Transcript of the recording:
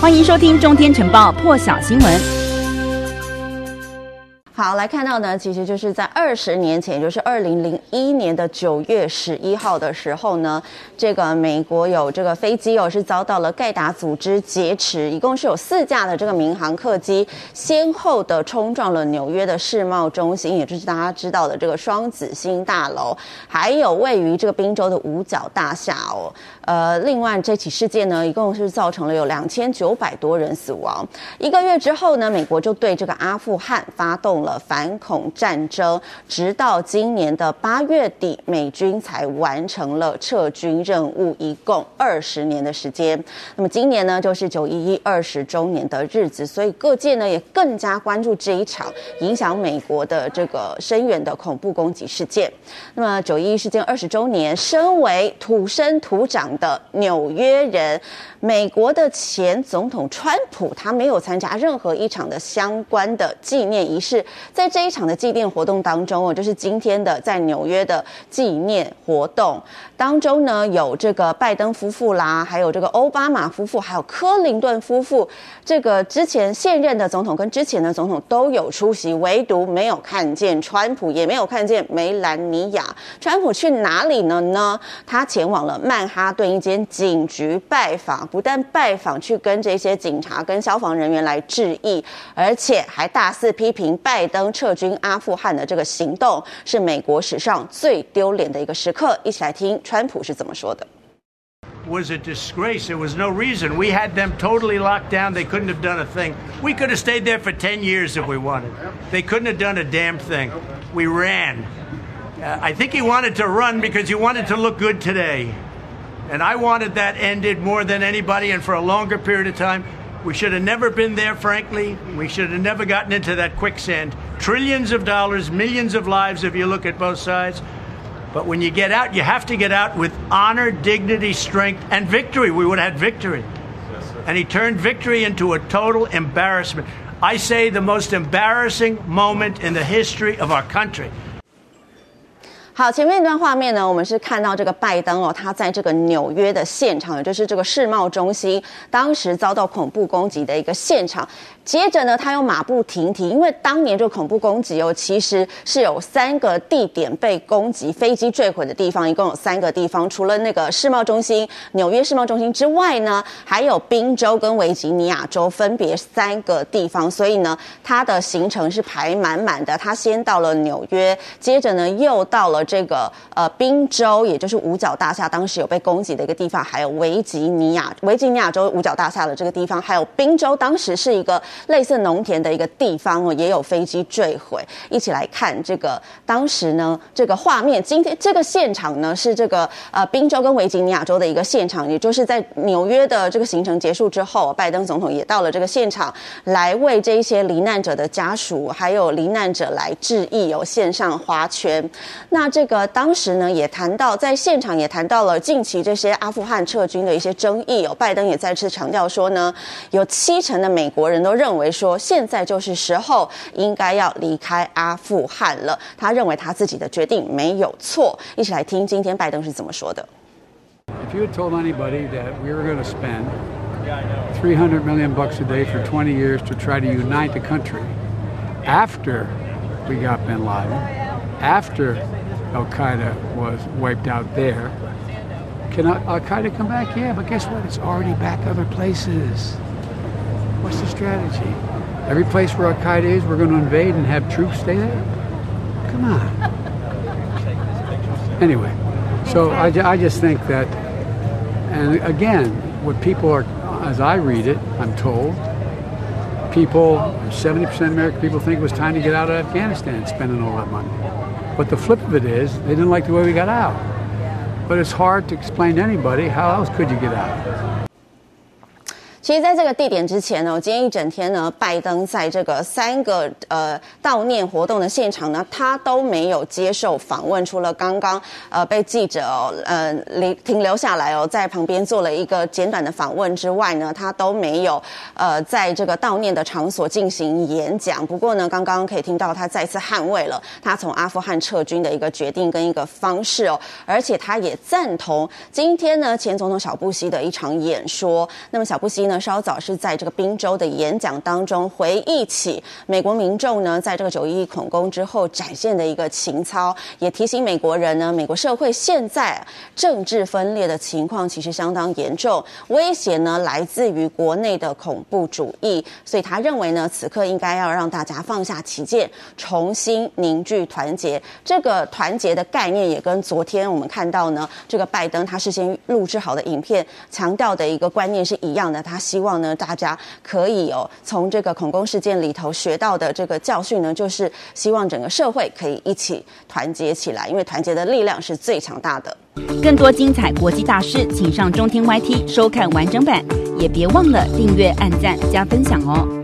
欢迎收听《中天晨报》破晓新闻。好，来看到呢，其实就是在二十年前，也就是二零零一年的九月十一号的时候呢，这个美国有这个飞机哦，是遭到了盖达组织劫持，一共是有四架的这个民航客机，先后的冲撞了纽约的世贸中心，也就是大家知道的这个双子星大楼，还有位于这个宾州的五角大厦哦。呃，另外这起事件呢，一共是造成了有两千九百多人死亡。一个月之后呢，美国就对这个阿富汗发动了。反恐战争，直到今年的八月底，美军才完成了撤军任务，一共二十年的时间。那么今年呢，就是九一一二十周年的日子，所以各界呢也更加关注这一场影响美国的这个深远的恐怖攻击事件。那么九一一事件二十周年，身为土生土长的纽约人，美国的前总统川普，他没有参加任何一场的相关的纪念仪式。在这一场的纪念活动当中哦，就是今天的在纽约的纪念活动当中呢，有这个拜登夫妇啦，还有这个奥巴马夫妇，还有克林顿夫妇，这个之前现任的总统跟之前的总统都有出席，唯独没有看见川普，也没有看见梅兰妮亚。川普去哪里了呢？他前往了曼哈顿一间警局拜访，不但拜访，去跟这些警察跟消防人员来致意，而且还大肆批评拜登。登撤军阿富汗的这个行动是美国史上最丢脸的一个时刻。一起来听川普是怎么说的：“Was a disgrace. There was no reason. We had them totally locked down. They couldn't have done a thing. We could have stayed there for ten years if we wanted. They couldn't have done a damn thing. We ran. Uh, I think he wanted to run because he wanted to look good today, and I wanted that ended more than anybody, and for a longer period of time." We should have never been there, frankly. We should have never gotten into that quicksand. Trillions of dollars, millions of lives if you look at both sides. But when you get out, you have to get out with honor, dignity, strength, and victory. We would have had victory. And he turned victory into a total embarrassment. I say the most embarrassing moment in the history of our country. 好，前面一段画面呢，我们是看到这个拜登哦，他在这个纽约的现场，也就是这个世贸中心，当时遭到恐怖攻击的一个现场。接着呢，他又马不停蹄，因为当年这个恐怖攻击哦，其实是有三个地点被攻击，飞机坠毁的地方一共有三个地方，除了那个世贸中心、纽约世贸中心之外呢，还有宾州跟维吉尼亚州分别三个地方。所以呢，他的行程是排满满的。他先到了纽约，接着呢又到了这个呃宾州，也就是五角大厦当时有被攻击的一个地方，还有维吉尼亚维吉尼亚州五角大厦的这个地方，还有宾州当时是一个。类似农田的一个地方哦，也有飞机坠毁。一起来看这个当时呢，这个画面。今天这个现场呢是这个呃宾州跟维吉尼亚州的一个现场，也就是在纽约的这个行程结束之后，拜登总统也到了这个现场，来为这一些罹难者的家属还有罹难者来致意，有献上花圈。那这这个当时呢也谈到，在现场也谈到了近期这些阿富汗撤军的一些争议哦。拜登也再次强调说呢，有七成的美国人都认。认为说现在就是时候应该要离开阿富汗了。他认为他自己的决定没有错。一起来听今天拜登是怎么说的。If you had told anybody that we were going to spend 300 million bucks a day for 20 years to try to unite the country after we got bin Laden, after Al Qaeda was wiped out there, can Al Qaeda come back? Yeah, but guess what? It's already back other places. What's the strategy? Every place where Al Qaeda is, we're going to invade and have troops stay there? Come on. Anyway, so I, I just think that, and again, what people are, as I read it, I'm told, people, 70% of American people think it was time to get out of Afghanistan spending all that money. But the flip of it is, they didn't like the way we got out. But it's hard to explain to anybody how else could you get out. 其实，在这个地点之前呢，今天一整天呢，拜登在这个三个呃悼念活动的现场呢，他都没有接受访问，除了刚刚呃被记者呃停停留下来哦，在旁边做了一个简短的访问之外呢，他都没有呃在这个悼念的场所进行演讲。不过呢，刚刚可以听到他再次捍卫了他从阿富汗撤军的一个决定跟一个方式哦，而且他也赞同今天呢前总统小布希的一场演说。那么小布希呢？稍早是在这个宾州的演讲当中回忆起美国民众呢，在这个九一一恐攻之后展现的一个情操，也提醒美国人呢，美国社会现在政治分裂的情况其实相当严重，威胁呢来自于国内的恐怖主义，所以他认为呢，此刻应该要让大家放下歧见，重新凝聚团结。这个团结的概念也跟昨天我们看到呢，这个拜登他事先录制好的影片强调的一个观念是一样的，他希望呢大家可以有从这个恐攻事件里头学到的这个教训呢，就是希望整个社会可以一起团结起来，因为团结的力量是最强大的。更多精彩国际大师，请上中天 YT 收看完整版，也别忘了订阅、按赞、加分享哦。